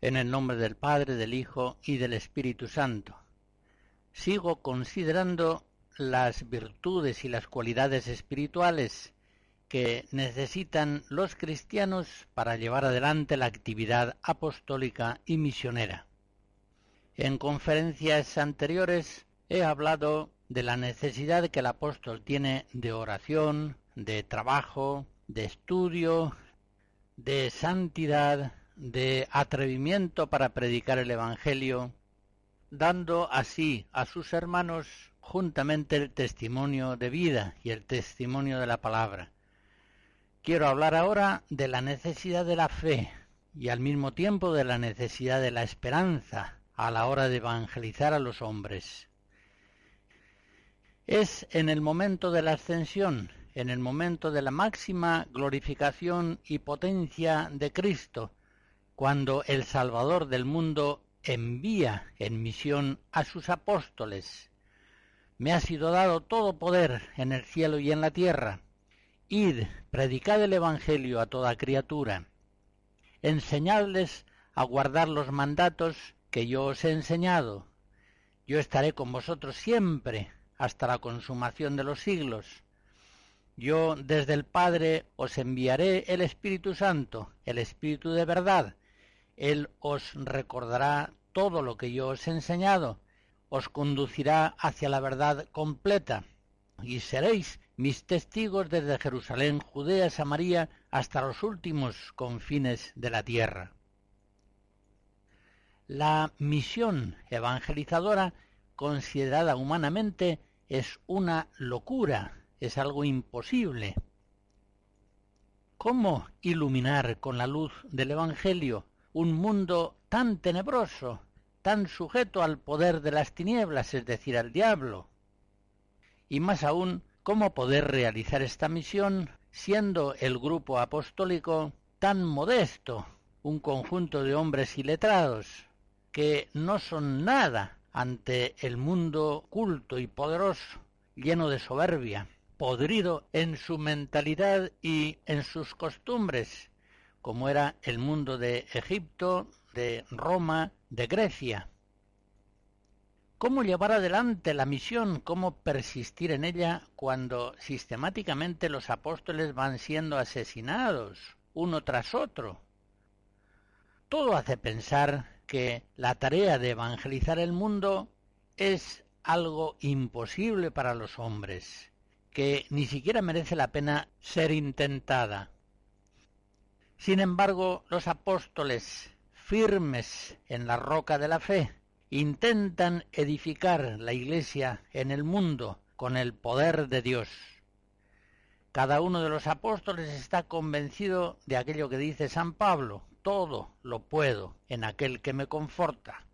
En el nombre del Padre, del Hijo y del Espíritu Santo. Sigo considerando las virtudes y las cualidades espirituales que necesitan los cristianos para llevar adelante la actividad apostólica y misionera. En conferencias anteriores he hablado de la necesidad que el apóstol tiene de oración, de trabajo, de estudio, de santidad, de atrevimiento para predicar el Evangelio, dando así a sus hermanos juntamente el testimonio de vida y el testimonio de la palabra. Quiero hablar ahora de la necesidad de la fe y al mismo tiempo de la necesidad de la esperanza a la hora de evangelizar a los hombres. Es en el momento de la ascensión, en el momento de la máxima glorificación y potencia de Cristo, cuando el Salvador del mundo envía en misión a sus apóstoles. Me ha sido dado todo poder en el cielo y en la tierra. Id, predicad el Evangelio a toda criatura. Enseñadles a guardar los mandatos que yo os he enseñado. Yo estaré con vosotros siempre hasta la consumación de los siglos. Yo desde el Padre os enviaré el Espíritu Santo, el Espíritu de verdad, él os recordará todo lo que yo os he enseñado, os conducirá hacia la verdad completa, y seréis mis testigos desde Jerusalén, Judea, Samaria, hasta los últimos confines de la tierra. La misión evangelizadora, considerada humanamente, es una locura, es algo imposible. ¿Cómo iluminar con la luz del Evangelio un mundo tan tenebroso, tan sujeto al poder de las tinieblas, es decir, al diablo. Y más aún, cómo poder realizar esta misión siendo el grupo apostólico tan modesto, un conjunto de hombres iletrados, que no son nada ante el mundo culto y poderoso, lleno de soberbia, podrido en su mentalidad y en sus costumbres, como era el mundo de Egipto, de Roma, de Grecia. ¿Cómo llevar adelante la misión? ¿Cómo persistir en ella cuando sistemáticamente los apóstoles van siendo asesinados uno tras otro? Todo hace pensar que la tarea de evangelizar el mundo es algo imposible para los hombres, que ni siquiera merece la pena ser intentada. Sin embargo, los apóstoles, firmes en la roca de la fe, intentan edificar la Iglesia en el mundo con el poder de Dios. Cada uno de los apóstoles está convencido de aquello que dice San Pablo, todo lo puedo en aquel que me conforta.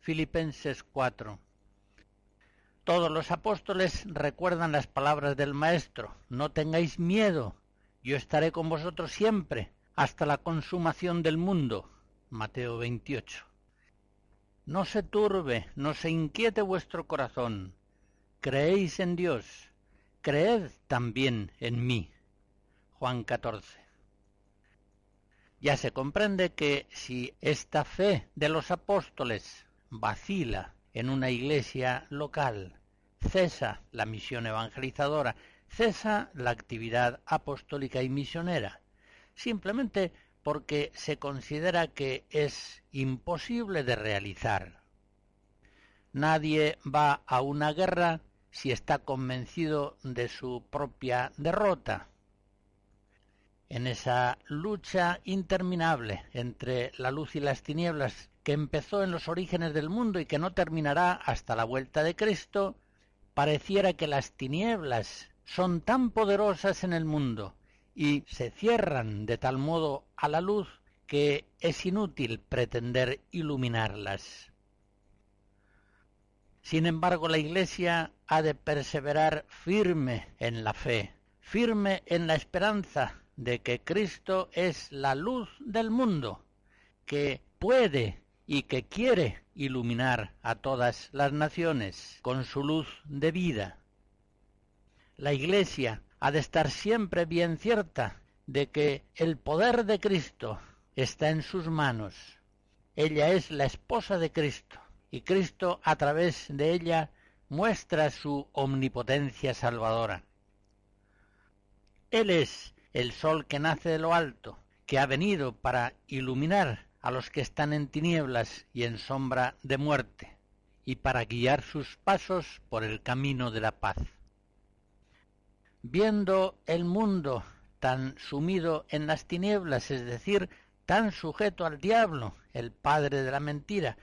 Filipenses 4. Todos los apóstoles recuerdan las palabras del Maestro, no tengáis miedo, yo estaré con vosotros siempre hasta la consumación del mundo. Mateo 28. No se turbe, no se inquiete vuestro corazón. Creéis en Dios, creed también en mí. Juan 14. Ya se comprende que si esta fe de los apóstoles vacila en una iglesia local, cesa la misión evangelizadora, cesa la actividad apostólica y misionera, simplemente porque se considera que es imposible de realizar. Nadie va a una guerra si está convencido de su propia derrota. En esa lucha interminable entre la luz y las tinieblas que empezó en los orígenes del mundo y que no terminará hasta la vuelta de Cristo, pareciera que las tinieblas son tan poderosas en el mundo y se cierran de tal modo a la luz que es inútil pretender iluminarlas. Sin embargo, la Iglesia ha de perseverar firme en la fe, firme en la esperanza de que Cristo es la luz del mundo, que puede y que quiere iluminar a todas las naciones con su luz de vida. La Iglesia ha de estar siempre bien cierta de que el poder de Cristo está en sus manos. Ella es la esposa de Cristo y Cristo a través de ella muestra su omnipotencia salvadora. Él es el sol que nace de lo alto, que ha venido para iluminar a los que están en tinieblas y en sombra de muerte, y para guiar sus pasos por el camino de la paz. Viendo el mundo tan sumido en las tinieblas, es decir, tan sujeto al diablo, el padre de la mentira,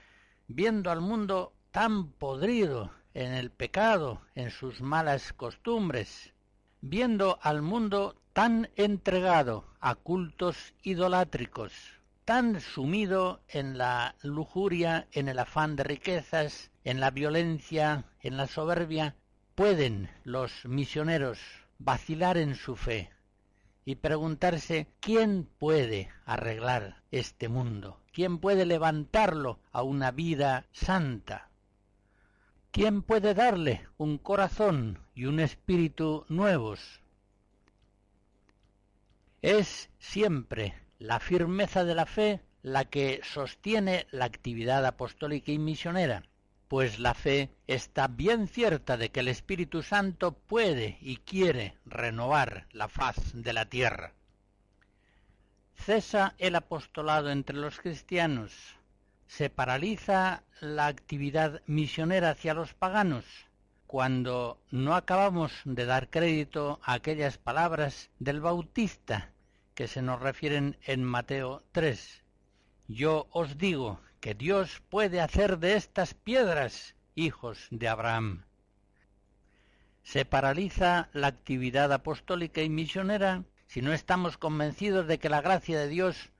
viendo al mundo tan podrido en el pecado, en sus malas costumbres, viendo al mundo tan entregado a cultos idolátricos, tan sumido en la lujuria, en el afán de riquezas, en la violencia, en la soberbia, pueden los misioneros vacilar en su fe y preguntarse quién puede arreglar este mundo, quién puede levantarlo a una vida santa, quién puede darle un corazón y un espíritu nuevos. Es siempre la firmeza de la fe la que sostiene la actividad apostólica y misionera pues la fe está bien cierta de que el Espíritu Santo puede y quiere renovar la faz de la tierra. Cesa el apostolado entre los cristianos, se paraliza la actividad misionera hacia los paganos, cuando no acabamos de dar crédito a aquellas palabras del Bautista que se nos refieren en Mateo 3. Yo os digo que Dios puede hacer de estas piedras hijos de Abraham. Se paraliza la actividad apostólica y misionera si no estamos convencidos de que la gracia de Dios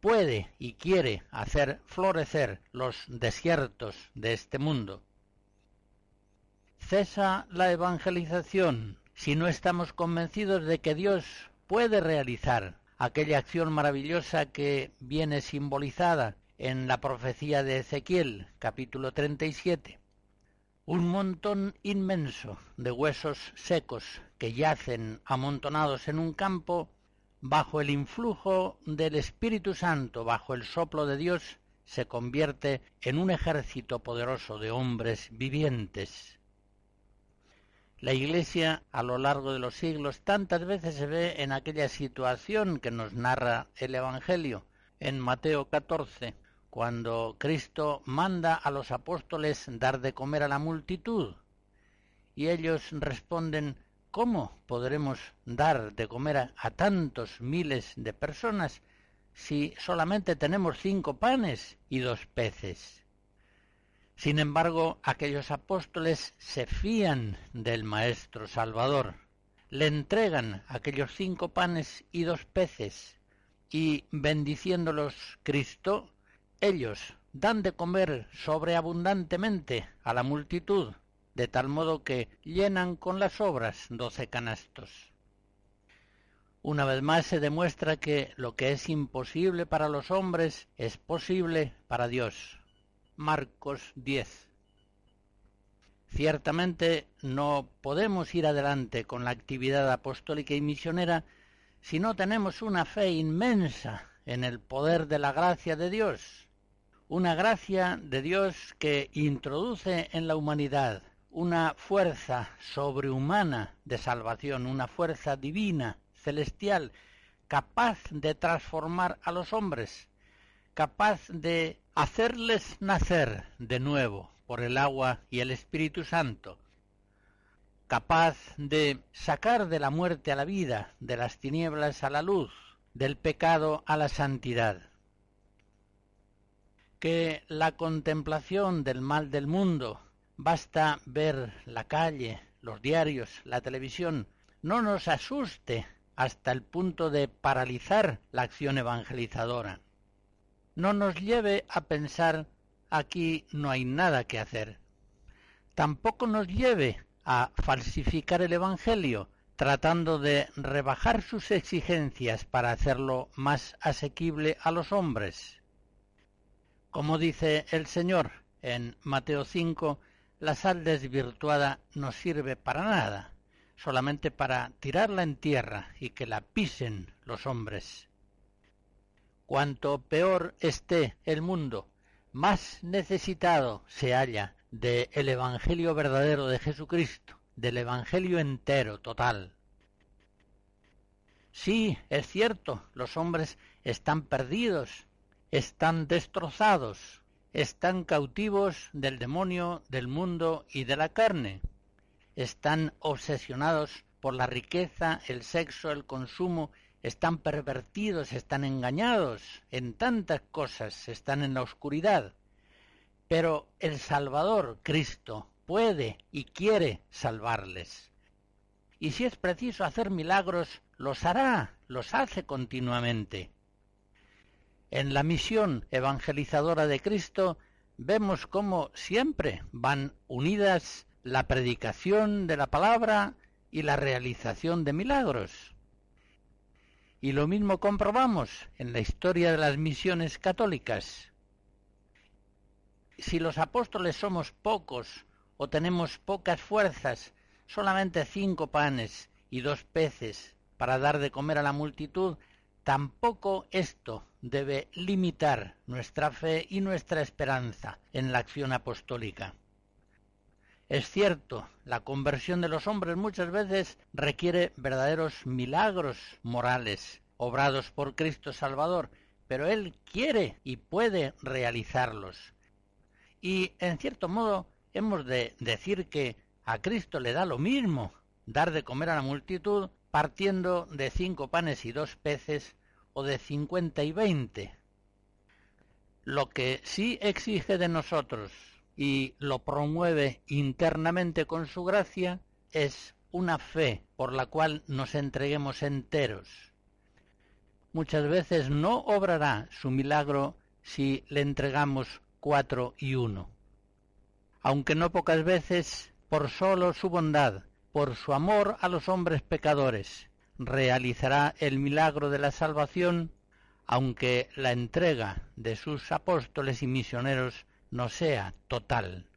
puede y quiere hacer florecer los desiertos de este mundo. Cesa la evangelización si no estamos convencidos de que Dios puede realizar aquella acción maravillosa que viene simbolizada en la profecía de Ezequiel, capítulo 37. Un montón inmenso de huesos secos que yacen amontonados en un campo bajo el influjo del Espíritu Santo, bajo el soplo de Dios, se convierte en un ejército poderoso de hombres vivientes. La Iglesia a lo largo de los siglos tantas veces se ve en aquella situación que nos narra el Evangelio en Mateo 14, cuando Cristo manda a los apóstoles dar de comer a la multitud. Y ellos responden, ¿cómo podremos dar de comer a, tantos miles de personas si solamente tenemos cinco panes y dos peces? Sin embargo, aquellos apóstoles se fían del Maestro Salvador, le entregan aquellos cinco panes y dos peces, y bendiciéndolos Cristo ellos dan de comer sobreabundantemente a la multitud, de tal modo que llenan con las obras doce canastos. Una vez más se demuestra que lo que es imposible para los hombres es posible para Dios. Marcos 10. Ciertamente no podemos ir adelante con la actividad apostólica y misionera si no tenemos una fe inmensa en el poder de la gracia de Dios, una gracia de Dios que introduce en la humanidad una fuerza sobrehumana de salvación, una fuerza divina, celestial, capaz de transformar a los hombres, capaz de hacerles nacer de nuevo por el agua y el Espíritu Santo, capaz de sacar de la muerte a la vida, de las tinieblas a la luz, del pecado a la santidad. Que la contemplación del mal del mundo, basta ver la calle, los diarios, la televisión, no nos asuste hasta el punto de paralizar la acción evangelizadora. No nos lleve a pensar aquí no hay nada que hacer. Tampoco nos lleve a falsificar el Evangelio, tratando de rebajar sus exigencias para hacerlo más asequible a los hombres. Como dice el Señor en Mateo 5, la sal desvirtuada no sirve para nada, solamente para tirarla en tierra y que la pisen los hombres. Cuanto peor esté el mundo, más necesitado se halla del el Evangelio verdadero de Jesucristo, del Evangelio entero, total. Sí, es cierto, los hombres están perdidos, están destrozados, están cautivos del demonio, del mundo y de la carne. Están obsesionados por la riqueza, el sexo, el consumo, están pervertidos, están engañados en tantas cosas, están en la oscuridad. Pero el Salvador, Cristo, puede y quiere salvarles. Y si es preciso hacer milagros, los hará, los hace continuamente. En la misión evangelizadora de Cristo vemos cómo siempre van unidas la predicación de la palabra y la realización de milagros. Y lo mismo comprobamos en la historia de las misiones católicas. Si los apóstoles somos pocos o tenemos pocas fuerzas, solamente cinco panes y dos peces para dar de comer a la multitud, Tampoco esto debe limitar nuestra fe y nuestra esperanza en la acción apostólica. Es cierto, la conversión de los hombres muchas veces requiere verdaderos milagros morales, obrados por Cristo Salvador, pero Él quiere y puede realizarlos. Y, en cierto modo, hemos de decir que a Cristo le da lo mismo dar de comer a la multitud partiendo de cinco panes y dos peces o de cincuenta y veinte. Lo que sí exige de nosotros y lo promueve internamente con su gracia es una fe por la cual nos entreguemos enteros. Muchas veces no obrará su milagro si le entregamos cuatro y uno. Aunque no pocas veces, por solo su bondad, por su amor a los hombres pecadores, realizará el milagro de la salvación, aunque la entrega de sus apóstoles y misioneros no sea total.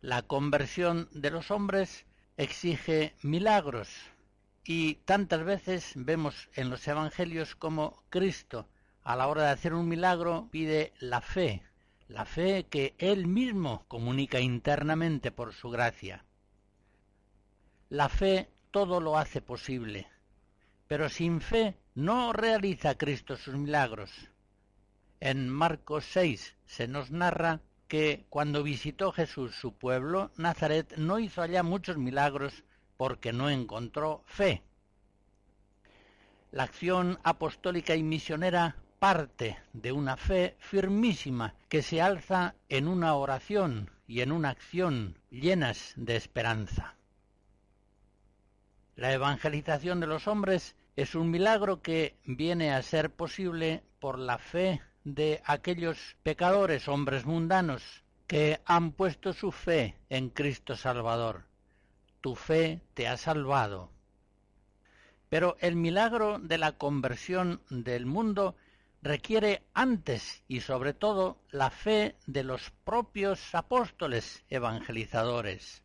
La conversión de los hombres exige milagros y tantas veces vemos en los evangelios como Cristo a la hora de hacer un milagro pide la fe, la fe que Él mismo comunica internamente por su gracia. La fe todo lo hace posible, pero sin fe no realiza Cristo sus milagros. En Marcos 6 se nos narra que cuando visitó Jesús su pueblo, Nazaret no hizo allá muchos milagros porque no encontró fe. La acción apostólica y misionera parte de una fe firmísima que se alza en una oración y en una acción llenas de esperanza. La evangelización de los hombres es un milagro que viene a ser posible por la fe de aquellos pecadores, hombres mundanos, que han puesto su fe en Cristo Salvador. Tu fe te ha salvado. Pero el milagro de la conversión del mundo requiere antes y sobre todo la fe de los propios apóstoles evangelizadores.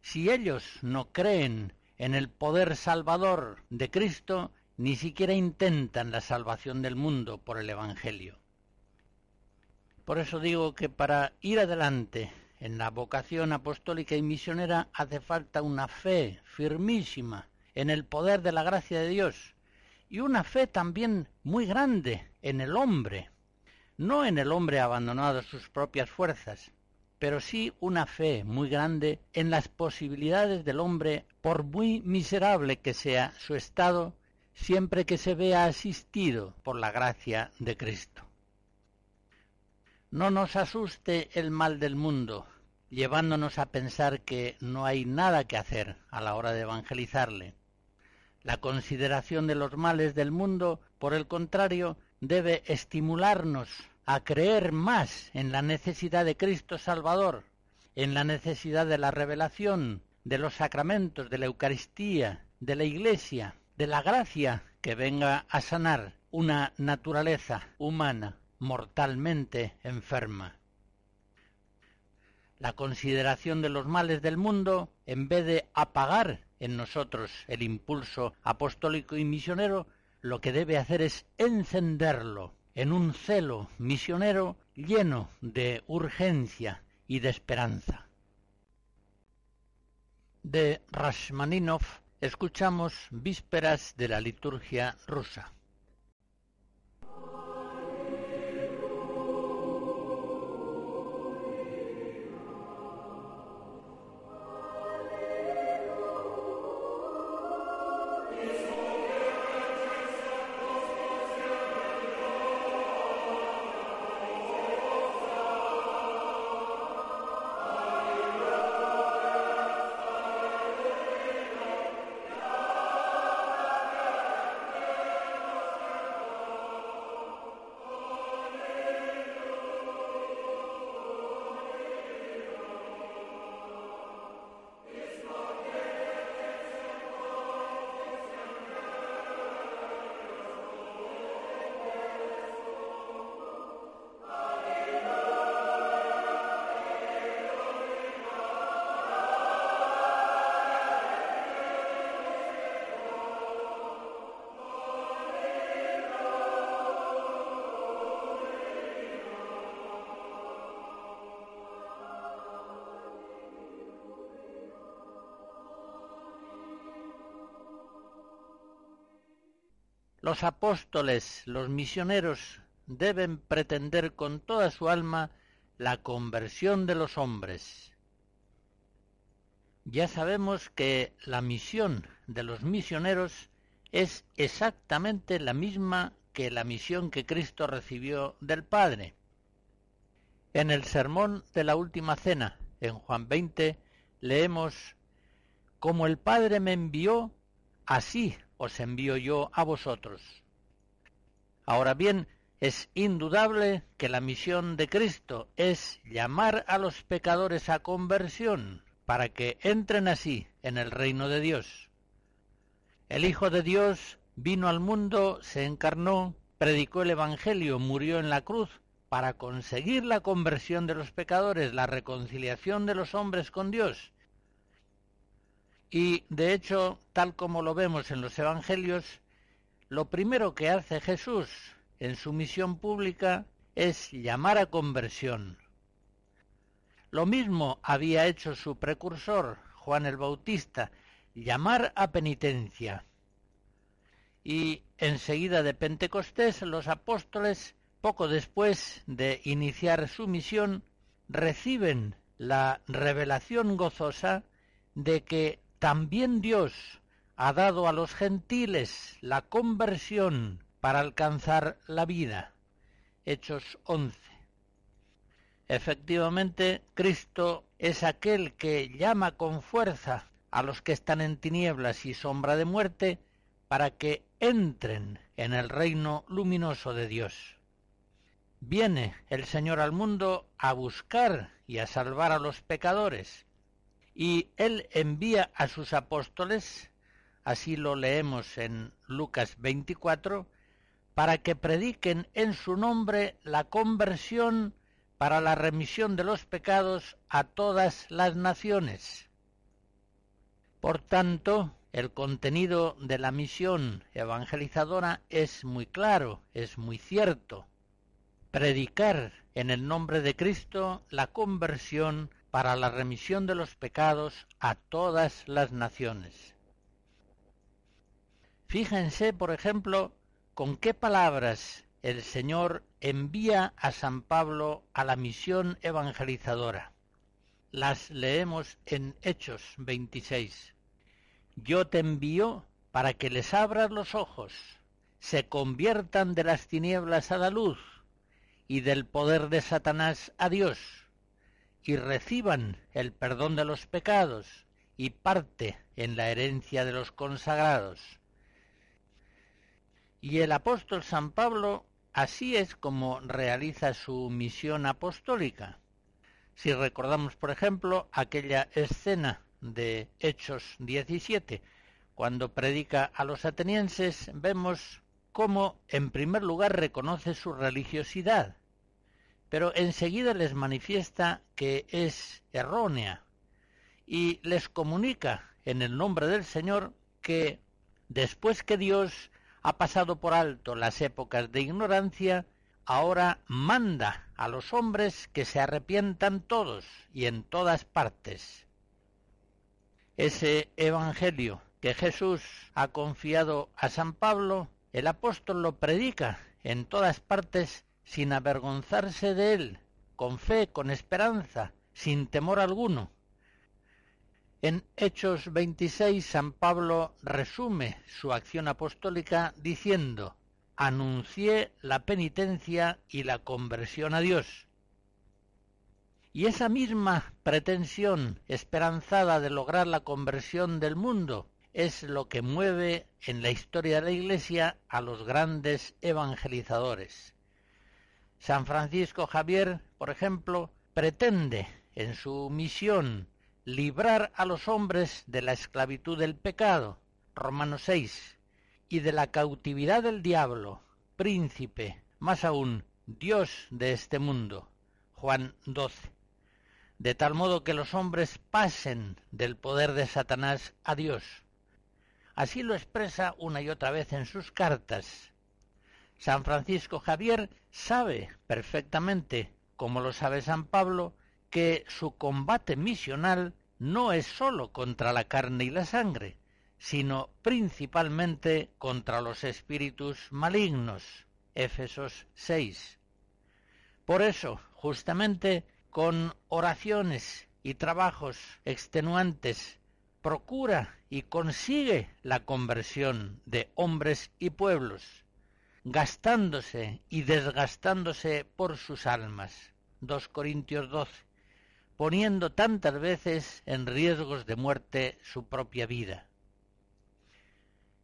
Si ellos no creen en el poder salvador de Cristo ni siquiera intentan la salvación del mundo por el Evangelio. Por eso digo que para ir adelante en la vocación apostólica y misionera hace falta una fe firmísima en el poder de la gracia de Dios y una fe también muy grande en el hombre, no en el hombre abandonado a sus propias fuerzas, pero sí una fe muy grande en las posibilidades del hombre, por muy miserable que sea su estado, siempre que se vea asistido por la gracia de Cristo. No nos asuste el mal del mundo, llevándonos a pensar que no hay nada que hacer a la hora de evangelizarle. La consideración de los males del mundo, por el contrario, debe estimularnos a creer más en la necesidad de Cristo Salvador, en la necesidad de la revelación, de los sacramentos, de la Eucaristía, de la Iglesia, de la gracia que venga a sanar una naturaleza humana mortalmente enferma. La consideración de los males del mundo, en vez de apagar en nosotros el impulso apostólico y misionero, lo que debe hacer es encenderlo en un celo misionero lleno de urgencia y de esperanza. De Rashmaninov escuchamos Vísperas de la liturgia rusa. Los apóstoles, los misioneros, deben pretender con toda su alma la conversión de los hombres. Ya sabemos que la misión de los misioneros es exactamente la misma que la misión que Cristo recibió del Padre. En el sermón de la última cena, en Juan 20, leemos, Como el Padre me envió, así os envío yo a vosotros. Ahora bien, es indudable que la misión de Cristo es llamar a los pecadores a conversión para que entren así en el reino de Dios. El Hijo de Dios vino al mundo, se encarnó, predicó el Evangelio, murió en la cruz para conseguir la conversión de los pecadores, la reconciliación de los hombres con Dios y de hecho, tal como lo vemos en los Evangelios, lo primero que hace Jesús en su misión pública es llamar a conversión. Lo mismo había hecho su precursor, Juan el Bautista, llamar a penitencia. Y enseguida de Pentecostés los apóstoles, poco después de iniciar su misión, reciben la revelación gozosa de que también Dios ha dado a los gentiles la conversión para alcanzar la vida. Hechos 11. Efectivamente, Cristo es aquel que llama con fuerza a los que están en tinieblas y sombra de muerte para que entren en el reino luminoso de Dios. Viene el Señor al mundo a buscar y a salvar a los pecadores, y él envía a sus apóstoles, así lo leemos en Lucas 24, para que prediquen en su nombre la conversión para la remisión de los pecados a todas las naciones. Por tanto, el contenido de la misión evangelizadora es muy claro, es muy cierto. Predicar en el nombre de Cristo la conversión para la remisión de los pecados a todas las naciones. Fíjense, por ejemplo, con qué palabras el Señor envía a San Pablo a la misión evangelizadora. Las leemos en Hechos 26. Yo te envío para que les abras los ojos, se conviertan de las tinieblas a la luz y del poder de Satanás a Dios, y reciban el perdón de los pecados y parte en la herencia de los consagrados. Y el apóstol San Pablo así es como realiza su misión apostólica. Si recordamos, por ejemplo, aquella escena de Hechos 17, cuando predica a los atenienses, vemos cómo, en primer lugar, reconoce su religiosidad, pero enseguida les manifiesta que es errónea y les comunica en el nombre del Señor que después que Dios ha pasado por alto las épocas de ignorancia, ahora manda a los hombres que se arrepientan todos y en todas partes. Ese Evangelio que Jesús ha confiado a San Pablo, el apóstol lo predica en todas partes sin avergonzarse de él, con fe, con esperanza, sin temor alguno. En Hechos 26 San Pablo resume su acción apostólica diciendo, anuncié la penitencia y la conversión a Dios. Y esa misma pretensión esperanzada de lograr la conversión del mundo es lo que mueve en la historia de la Iglesia a los grandes evangelizadores. San Francisco Javier, por ejemplo, pretende en su misión librar a los hombres de la esclavitud del pecado, Romanos 6, y de la cautividad del diablo, príncipe, más aún, Dios de este mundo. Juan 12. De tal modo que los hombres pasen del poder de Satanás a Dios. Así lo expresa una y otra vez en sus cartas. San Francisco Javier sabe perfectamente, como lo sabe San Pablo, que su combate misional no es sólo contra la carne y la sangre, sino principalmente contra los espíritus malignos. Éfesos 6. Por eso, justamente, con oraciones y trabajos extenuantes, procura y consigue la conversión de hombres y pueblos, gastándose y desgastándose por sus almas. 2 Corintios 12, poniendo tantas veces en riesgos de muerte su propia vida.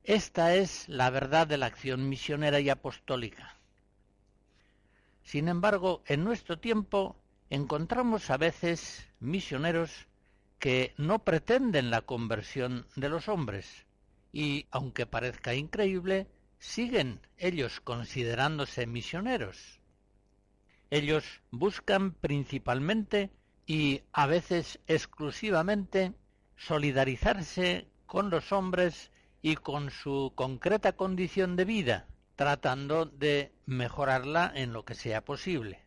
Esta es la verdad de la acción misionera y apostólica. Sin embargo, en nuestro tiempo encontramos a veces misioneros que no pretenden la conversión de los hombres y, aunque parezca increíble, siguen ellos considerándose misioneros. Ellos buscan principalmente y a veces exclusivamente solidarizarse con los hombres y con su concreta condición de vida, tratando de mejorarla en lo que sea posible.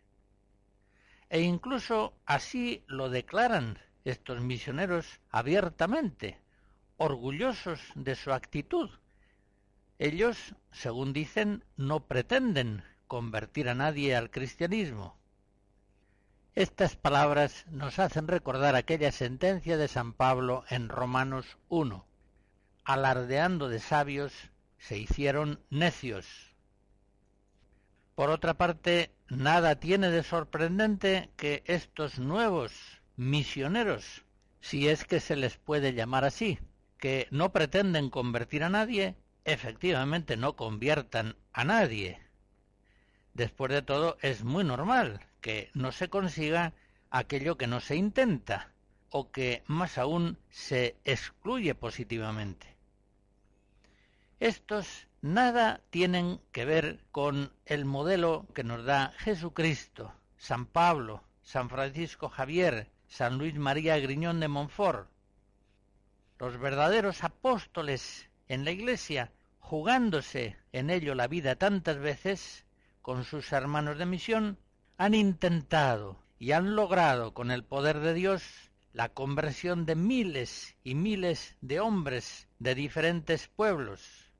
E incluso así lo declaran estos misioneros abiertamente, orgullosos de su actitud. Ellos, según dicen, no pretenden convertir a nadie al cristianismo. Estas palabras nos hacen recordar aquella sentencia de San Pablo en Romanos 1 alardeando de sabios, se hicieron necios. Por otra parte, nada tiene de sorprendente que estos nuevos misioneros, si es que se les puede llamar así, que no pretenden convertir a nadie, efectivamente no conviertan a nadie. Después de todo, es muy normal que no se consiga aquello que no se intenta, o que más aún se excluye positivamente. Estos nada tienen que ver con el modelo que nos da Jesucristo, San Pablo, San Francisco Javier, San Luis María Griñón de Montfort. los verdaderos apóstoles en la Iglesia, jugándose en ello la vida tantas veces con sus hermanos de misión, han intentado y han logrado con el poder de Dios la conversión de miles y miles de hombres de diferentes pueblos.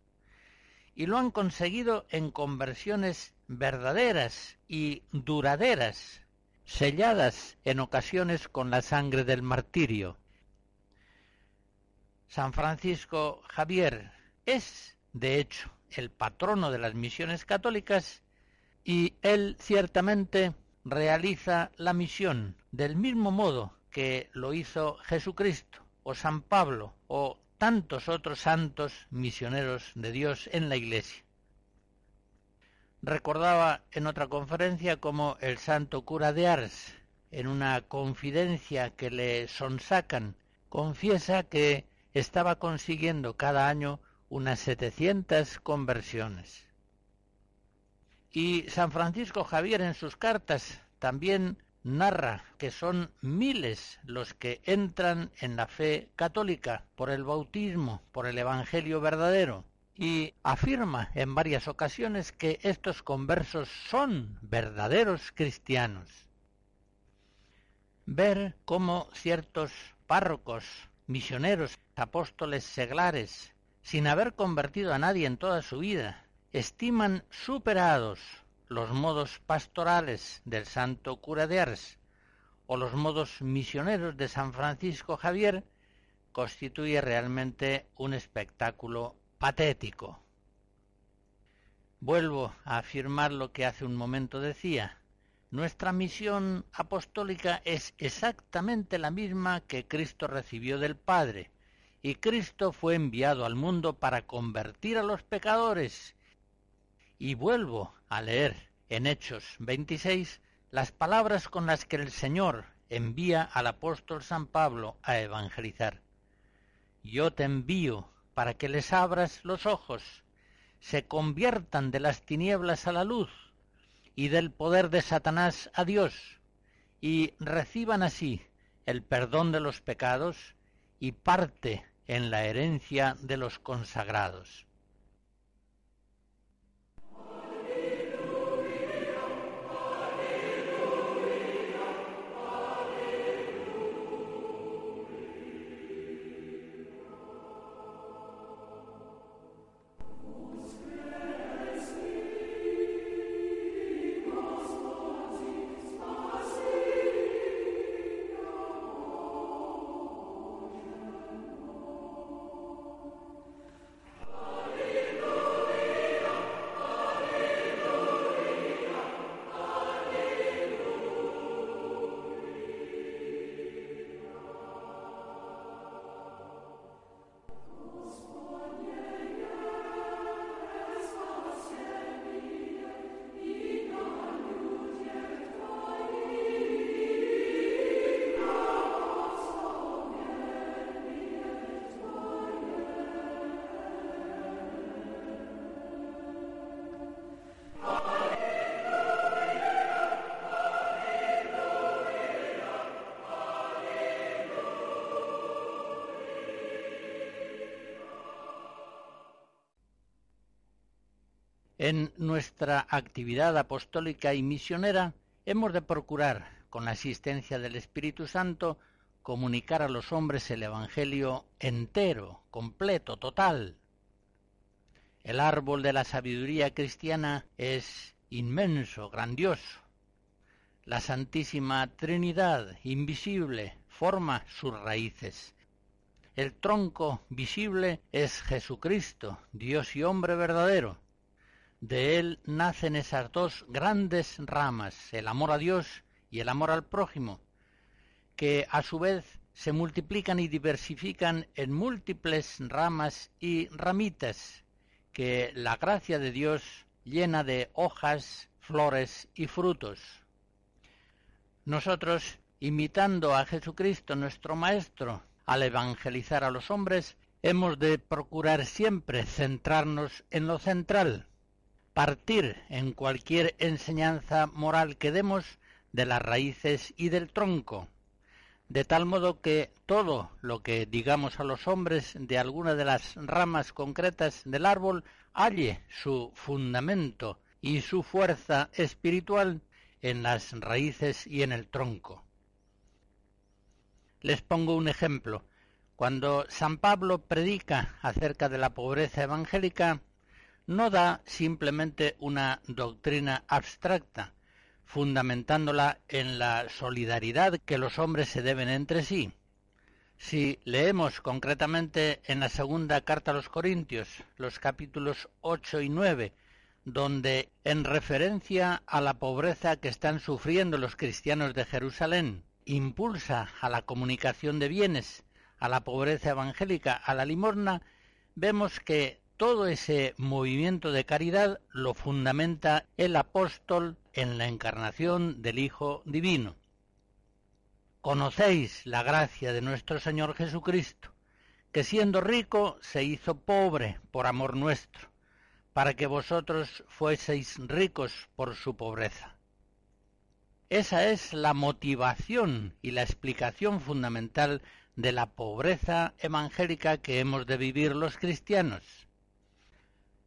Y lo han conseguido en conversiones verdaderas y duraderas, selladas en ocasiones con la sangre del martirio. San Francisco Javier es, de hecho, el patrono de las misiones católicas y él ciertamente realiza la misión del mismo modo que lo hizo Jesucristo o San Pablo o tantos otros santos misioneros de Dios en la Iglesia. Recordaba en otra conferencia como el santo cura de Ars, en una confidencia que le sonsacan, confiesa que estaba consiguiendo cada año unas 700 conversiones. Y San Francisco Javier en sus cartas también narra que son miles los que entran en la fe católica por el bautismo, por el Evangelio verdadero, y afirma en varias ocasiones que estos conversos son verdaderos cristianos. Ver cómo ciertos párrocos misioneros, apóstoles seglares, sin haber convertido a nadie en toda su vida, estiman superados los modos pastorales del santo cura de Ars o los modos misioneros de San Francisco Javier, constituye realmente un espectáculo patético. Vuelvo a afirmar lo que hace un momento decía. Nuestra misión apostólica es exactamente la misma que Cristo recibió del Padre, y Cristo fue enviado al mundo para convertir a los pecadores. Y vuelvo a leer en Hechos 26 las palabras con las que el Señor envía al apóstol San Pablo a evangelizar. Yo te envío para que les abras los ojos, se conviertan de las tinieblas a la luz, y del poder de Satanás a Dios, y reciban así el perdón de los pecados y parte en la herencia de los consagrados. En nuestra actividad apostólica y misionera hemos de procurar, con la asistencia del Espíritu Santo, comunicar a los hombres el Evangelio entero, completo, total. El árbol de la sabiduría cristiana es inmenso, grandioso. La Santísima Trinidad, invisible, forma sus raíces. El tronco visible es Jesucristo, Dios y hombre verdadero de él nacen esas dos grandes ramas, el amor a Dios y el amor al prójimo, que a su vez se multiplican y diversifican en múltiples ramas y ramitas, que la gracia de Dios llena de hojas, flores y frutos. Nosotros, imitando a Jesucristo nuestro Maestro, al evangelizar a los hombres, hemos de procurar siempre centrarnos en lo central, partir en cualquier enseñanza moral que demos de las raíces y del tronco, de tal modo que todo lo que digamos a los hombres de alguna de las ramas concretas del árbol halle su fundamento y su fuerza espiritual en las raíces y en el tronco. Les pongo un ejemplo. Cuando San Pablo predica acerca de la pobreza evangélica, no da simplemente una doctrina abstracta, fundamentándola en la solidaridad que los hombres se deben entre sí. Si leemos concretamente en la segunda carta a los Corintios, los capítulos 8 y 9, donde en referencia a la pobreza que están sufriendo los cristianos de Jerusalén, impulsa a la comunicación de bienes, a la pobreza evangélica, a la limosna, vemos que todo ese movimiento de caridad lo fundamenta el apóstol en la encarnación del Hijo Divino. Conocéis la gracia de nuestro Señor Jesucristo, que siendo rico se hizo pobre por amor nuestro, para que vosotros fueseis ricos por su pobreza. Esa es la motivación y la explicación fundamental de la pobreza evangélica que hemos de vivir los cristianos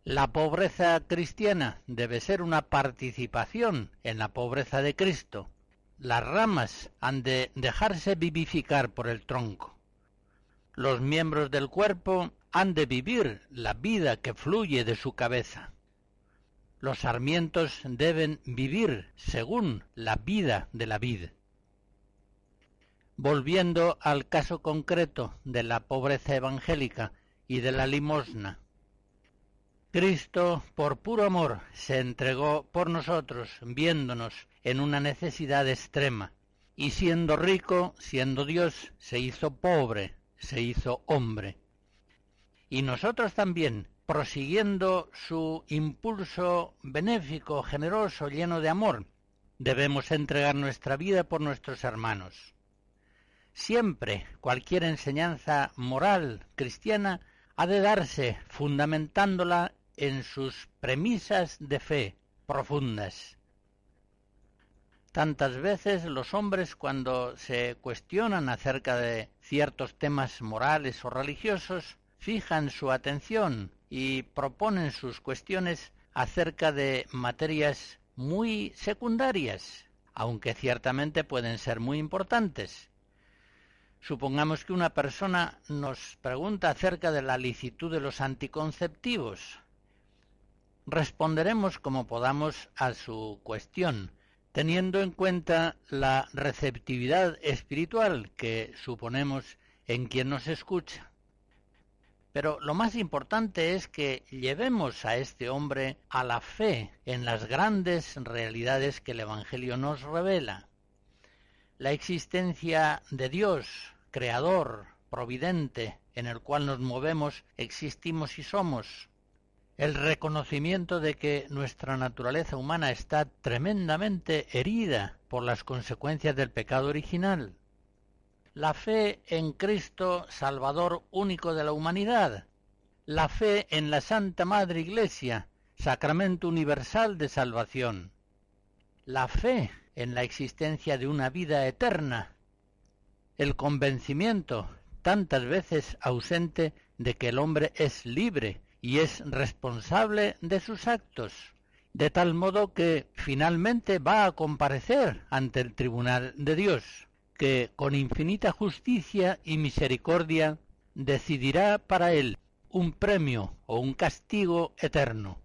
la pobreza cristiana debe ser una participación en la pobreza de Cristo. Las ramas han de dejarse vivificar por el tronco. Los miembros del cuerpo han de vivir la vida que fluye de su cabeza. Los sarmientos deben vivir según la vida de la vid. Volviendo al caso concreto de la pobreza evangélica y de la limosna, Cristo, por puro amor, se entregó por nosotros, viéndonos en una necesidad extrema, y siendo rico, siendo Dios, se hizo pobre, se hizo hombre. Y nosotros también, prosiguiendo su impulso benéfico, generoso, lleno de amor, debemos entregar nuestra vida por nuestros hermanos. Siempre cualquier enseñanza moral cristiana ha de darse fundamentándola en sus premisas de fe profundas. Tantas veces los hombres cuando se cuestionan acerca de ciertos temas morales o religiosos fijan su atención y proponen sus cuestiones acerca de materias muy secundarias, aunque ciertamente pueden ser muy importantes. Supongamos que una persona nos pregunta acerca de la licitud de los anticonceptivos responderemos como podamos a su cuestión, teniendo en cuenta la receptividad espiritual que suponemos en quien nos escucha. Pero lo más importante es que llevemos a este hombre a la fe en las grandes realidades que el Evangelio nos revela. La existencia de Dios, creador, providente, en el cual nos movemos, existimos y somos, el reconocimiento de que nuestra naturaleza humana está tremendamente herida por las consecuencias del pecado original, la fe en Cristo Salvador único de la humanidad, la fe en la Santa Madre Iglesia, sacramento universal de salvación, la fe en la existencia de una vida eterna, el convencimiento, tantas veces ausente, de que el hombre es libre y es responsable de sus actos, de tal modo que finalmente va a comparecer ante el tribunal de Dios, que con infinita justicia y misericordia decidirá para él un premio o un castigo eterno.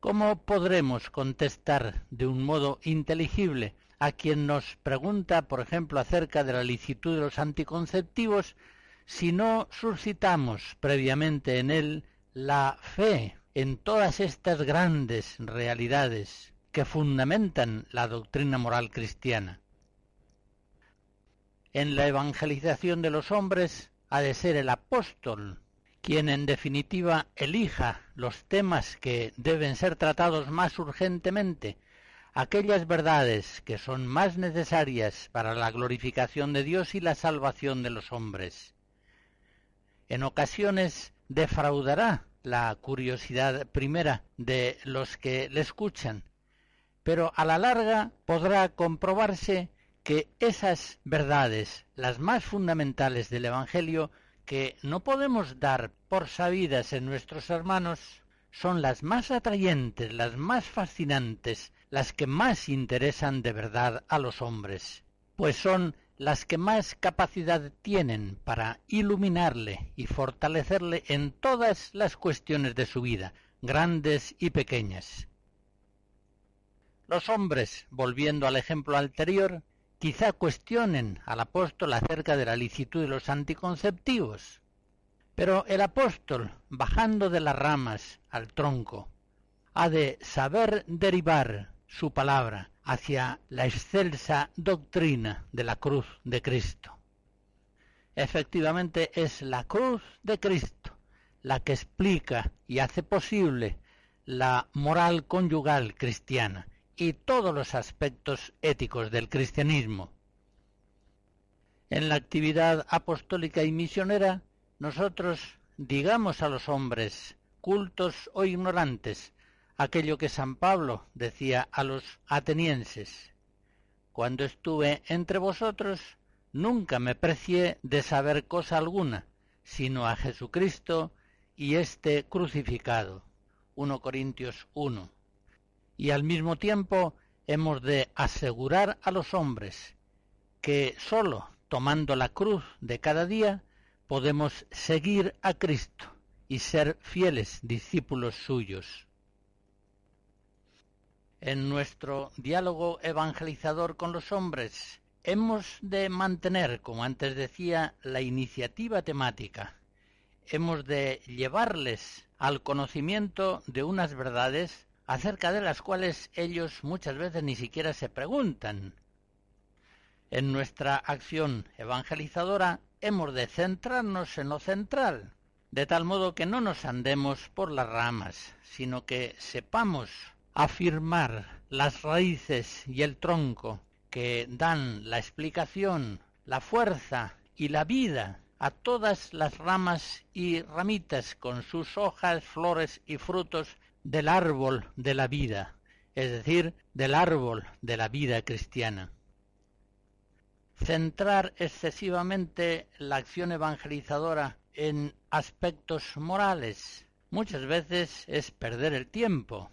¿Cómo podremos contestar de un modo inteligible a quien nos pregunta, por ejemplo, acerca de la licitud de los anticonceptivos si no suscitamos previamente en él la fe en todas estas grandes realidades que fundamentan la doctrina moral cristiana. En la evangelización de los hombres ha de ser el apóstol quien en definitiva elija los temas que deben ser tratados más urgentemente, aquellas verdades que son más necesarias para la glorificación de Dios y la salvación de los hombres en ocasiones defraudará la curiosidad primera de los que le escuchan, pero a la larga podrá comprobarse que esas verdades, las más fundamentales del Evangelio, que no podemos dar por sabidas en nuestros hermanos, son las más atrayentes, las más fascinantes, las que más interesan de verdad a los hombres, pues son las que más capacidad tienen para iluminarle y fortalecerle en todas las cuestiones de su vida, grandes y pequeñas. Los hombres, volviendo al ejemplo anterior, quizá cuestionen al apóstol acerca de la licitud de los anticonceptivos. Pero el apóstol, bajando de las ramas al tronco, ha de saber derivar su palabra hacia la excelsa doctrina de la cruz de Cristo. Efectivamente es la cruz de Cristo la que explica y hace posible la moral conyugal cristiana y todos los aspectos éticos del cristianismo. En la actividad apostólica y misionera, nosotros digamos a los hombres, cultos o ignorantes, aquello que San Pablo decía a los atenienses. Cuando estuve entre vosotros, nunca me precié de saber cosa alguna, sino a Jesucristo y este crucificado. 1 Corintios 1 y al mismo tiempo hemos de asegurar a los hombres que sólo tomando la cruz de cada día podemos seguir a Cristo y ser fieles discípulos suyos. En nuestro diálogo evangelizador con los hombres hemos de mantener, como antes decía, la iniciativa temática. Hemos de llevarles al conocimiento de unas verdades acerca de las cuales ellos muchas veces ni siquiera se preguntan. En nuestra acción evangelizadora hemos de centrarnos en lo central, de tal modo que no nos andemos por las ramas, sino que sepamos afirmar las raíces y el tronco que dan la explicación, la fuerza y la vida a todas las ramas y ramitas con sus hojas, flores y frutos del árbol de la vida, es decir, del árbol de la vida cristiana. Centrar excesivamente la acción evangelizadora en aspectos morales muchas veces es perder el tiempo,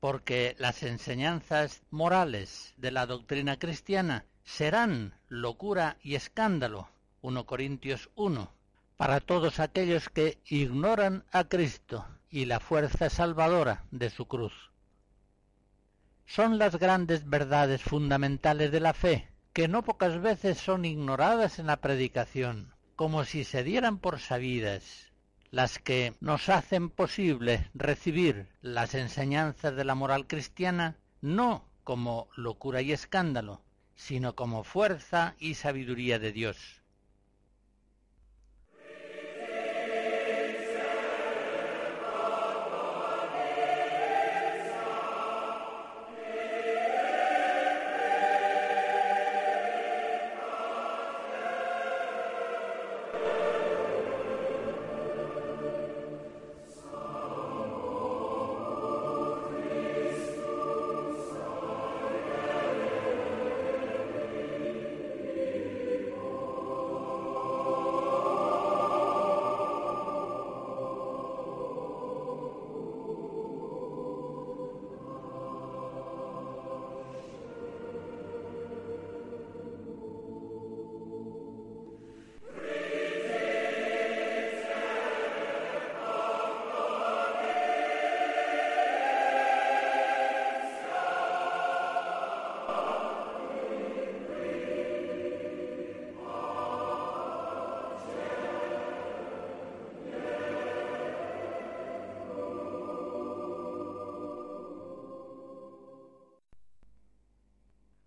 porque las enseñanzas morales de la doctrina cristiana serán locura y escándalo, 1 Corintios 1, para todos aquellos que ignoran a Cristo y la fuerza salvadora de su cruz. Son las grandes verdades fundamentales de la fe, que no pocas veces son ignoradas en la predicación, como si se dieran por sabidas, las que nos hacen posible recibir las enseñanzas de la moral cristiana no como locura y escándalo, sino como fuerza y sabiduría de Dios.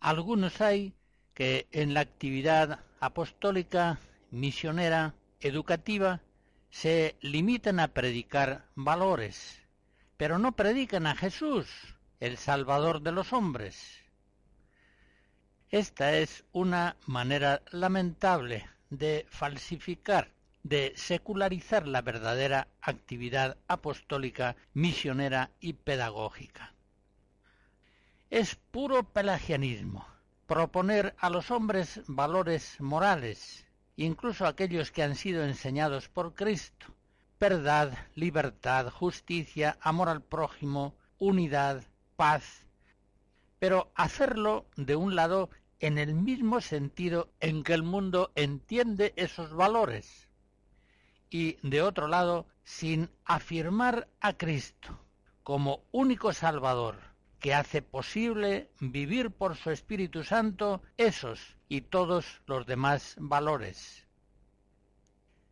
Algunos hay que en la actividad apostólica, misionera, educativa, se limitan a predicar valores, pero no predican a Jesús, el Salvador de los hombres. Esta es una manera lamentable de falsificar, de secularizar la verdadera actividad apostólica, misionera y pedagógica es puro pelagianismo, proponer a los hombres valores morales, incluso aquellos que han sido enseñados por Cristo, verdad, libertad, justicia, amor al prójimo, unidad, paz, pero hacerlo de un lado en el mismo sentido en que el mundo entiende esos valores y de otro lado sin afirmar a Cristo como único Salvador que hace posible vivir por su Espíritu Santo esos y todos los demás valores.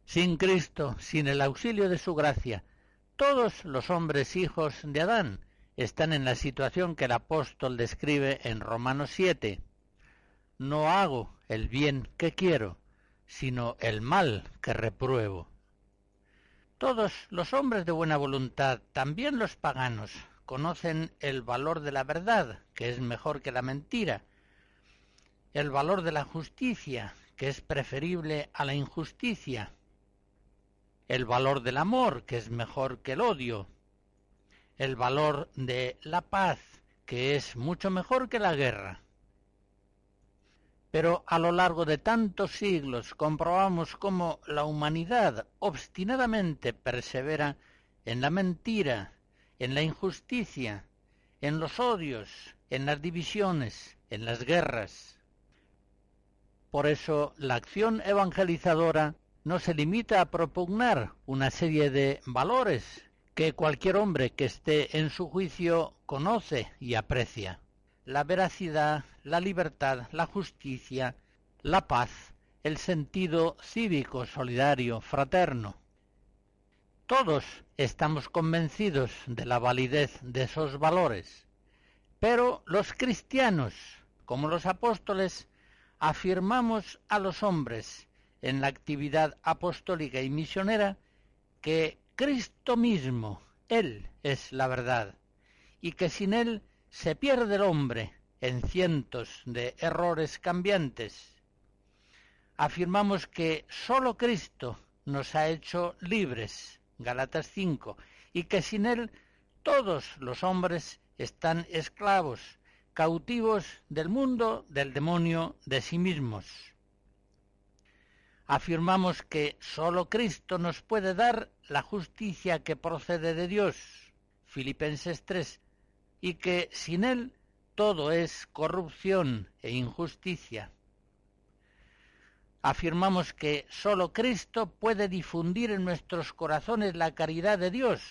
Sin Cristo, sin el auxilio de su gracia, todos los hombres hijos de Adán están en la situación que el apóstol describe en Romanos 7. No hago el bien que quiero, sino el mal que repruebo. Todos los hombres de buena voluntad, también los paganos, conocen el valor de la verdad, que es mejor que la mentira, el valor de la justicia, que es preferible a la injusticia, el valor del amor, que es mejor que el odio, el valor de la paz, que es mucho mejor que la guerra. Pero a lo largo de tantos siglos comprobamos cómo la humanidad obstinadamente persevera en la mentira, en la injusticia, en los odios, en las divisiones, en las guerras. Por eso la acción evangelizadora no se limita a propugnar una serie de valores que cualquier hombre que esté en su juicio conoce y aprecia. La veracidad, la libertad, la justicia, la paz, el sentido cívico, solidario, fraterno. Todos estamos convencidos de la validez de esos valores, pero los cristianos, como los apóstoles, afirmamos a los hombres en la actividad apostólica y misionera que Cristo mismo, Él es la verdad, y que sin Él se pierde el hombre en cientos de errores cambiantes. Afirmamos que sólo Cristo nos ha hecho libres, Galatas 5, y que sin Él todos los hombres están esclavos, cautivos del mundo, del demonio, de sí mismos afirmamos que sólo Cristo nos puede dar la justicia que procede de Dios, Filipenses 3, y que sin Él todo es corrupción e injusticia. Afirmamos que sólo Cristo puede difundir en nuestros corazones la caridad de Dios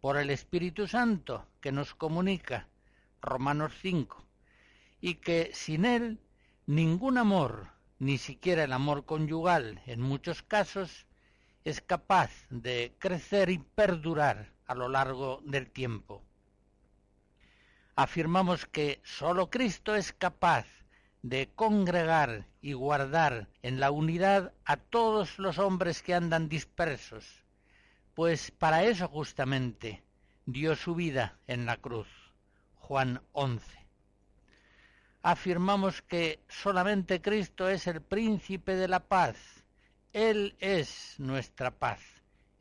por el Espíritu Santo que nos comunica, Romanos 5, y que sin Él ningún amor, ni siquiera el amor conyugal en muchos casos es capaz de crecer y perdurar a lo largo del tiempo. Afirmamos que sólo Cristo es capaz de congregar y guardar en la unidad a todos los hombres que andan dispersos, pues para eso justamente dio su vida en la cruz. Juan 11 afirmamos que solamente Cristo es el príncipe de la paz. Él es nuestra paz.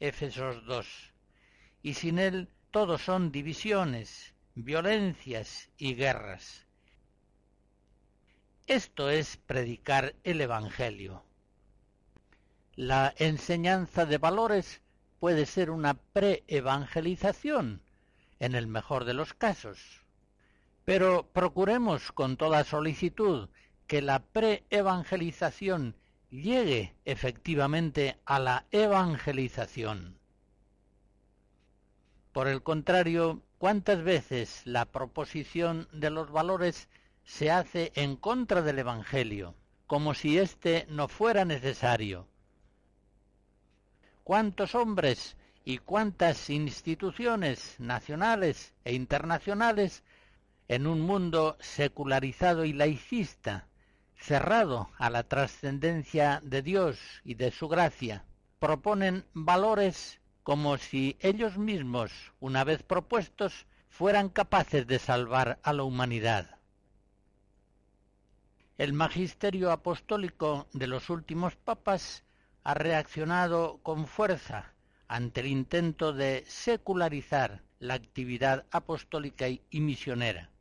Éfesos 2. Y sin Él todo son divisiones, violencias y guerras. Esto es predicar el Evangelio. La enseñanza de valores puede ser una pre-evangelización, en el mejor de los casos pero procuremos con toda solicitud que la pre-evangelización llegue efectivamente a la evangelización. Por el contrario, ¿cuántas veces la proposición de los valores se hace en contra del Evangelio, como si éste no fuera necesario? ¿Cuántos hombres y cuántas instituciones nacionales e internacionales en un mundo secularizado y laicista, cerrado a la trascendencia de Dios y de su gracia, proponen valores como si ellos mismos, una vez propuestos, fueran capaces de salvar a la humanidad. El magisterio apostólico de los últimos papas ha reaccionado con fuerza ante el intento de secularizar la actividad apostólica y misionera.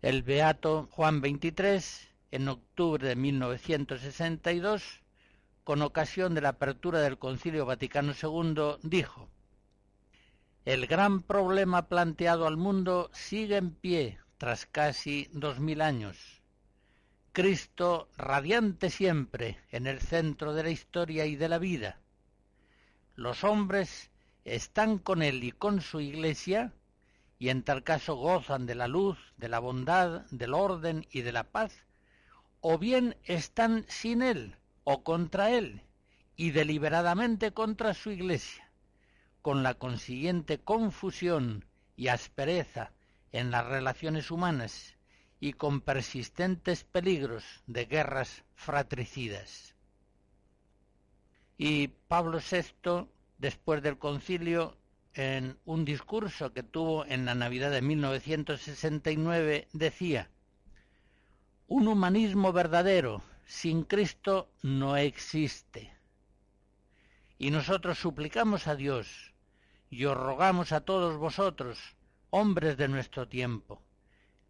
El beato Juan XXIII, en octubre de 1962, con ocasión de la apertura del Concilio Vaticano II, dijo, El gran problema planteado al mundo sigue en pie tras casi dos mil años. Cristo radiante siempre en el centro de la historia y de la vida. Los hombres están con Él y con su Iglesia, y en tal caso gozan de la luz, de la bondad, del orden y de la paz, o bien están sin Él o contra Él, y deliberadamente contra su Iglesia, con la consiguiente confusión y aspereza en las relaciones humanas y con persistentes peligros de guerras fratricidas. Y Pablo VI, después del concilio, en un discurso que tuvo en la Navidad de 1969, decía, un humanismo verdadero sin Cristo no existe. Y nosotros suplicamos a Dios y os rogamos a todos vosotros, hombres de nuestro tiempo,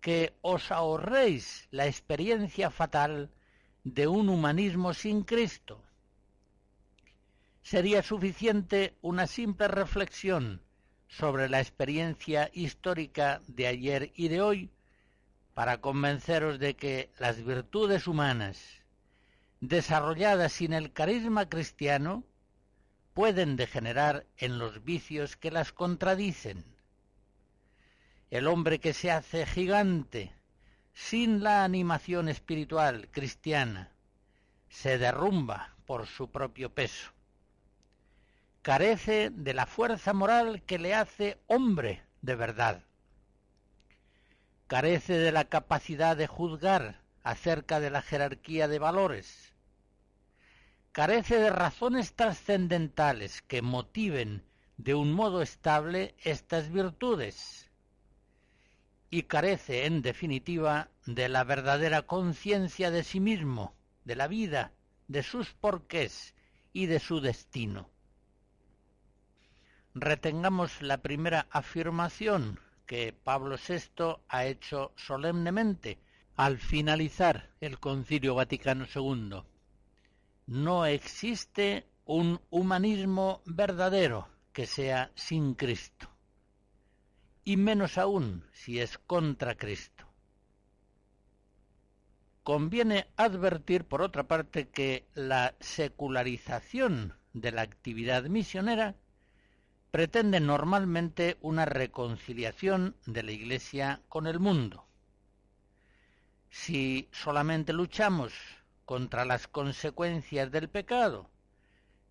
que os ahorréis la experiencia fatal de un humanismo sin Cristo. Sería suficiente una simple reflexión sobre la experiencia histórica de ayer y de hoy para convenceros de que las virtudes humanas, desarrolladas sin el carisma cristiano, pueden degenerar en los vicios que las contradicen el hombre que se hace gigante sin la animación espiritual cristiana se derrumba por su propio peso. Carece de la fuerza moral que le hace hombre de verdad. Carece de la capacidad de juzgar acerca de la jerarquía de valores. Carece de razones trascendentales que motiven de un modo estable estas virtudes y carece, en definitiva, de la verdadera conciencia de sí mismo, de la vida, de sus porqués y de su destino. Retengamos la primera afirmación que Pablo VI ha hecho solemnemente al finalizar el Concilio Vaticano II. No existe un humanismo verdadero que sea sin Cristo y menos aún si es contra Cristo. Conviene advertir, por otra parte, que la secularización de la actividad misionera pretende normalmente una reconciliación de la Iglesia con el mundo. Si solamente luchamos contra las consecuencias del pecado,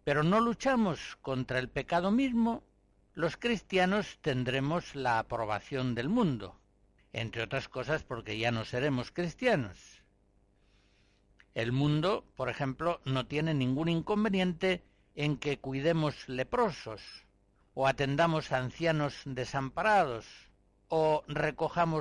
pero no luchamos contra el pecado mismo, los cristianos tendremos la aprobación del mundo, entre otras cosas porque ya no seremos cristianos. El mundo, por ejemplo, no tiene ningún inconveniente en que cuidemos leprosos, o atendamos a ancianos desamparados, o recojamos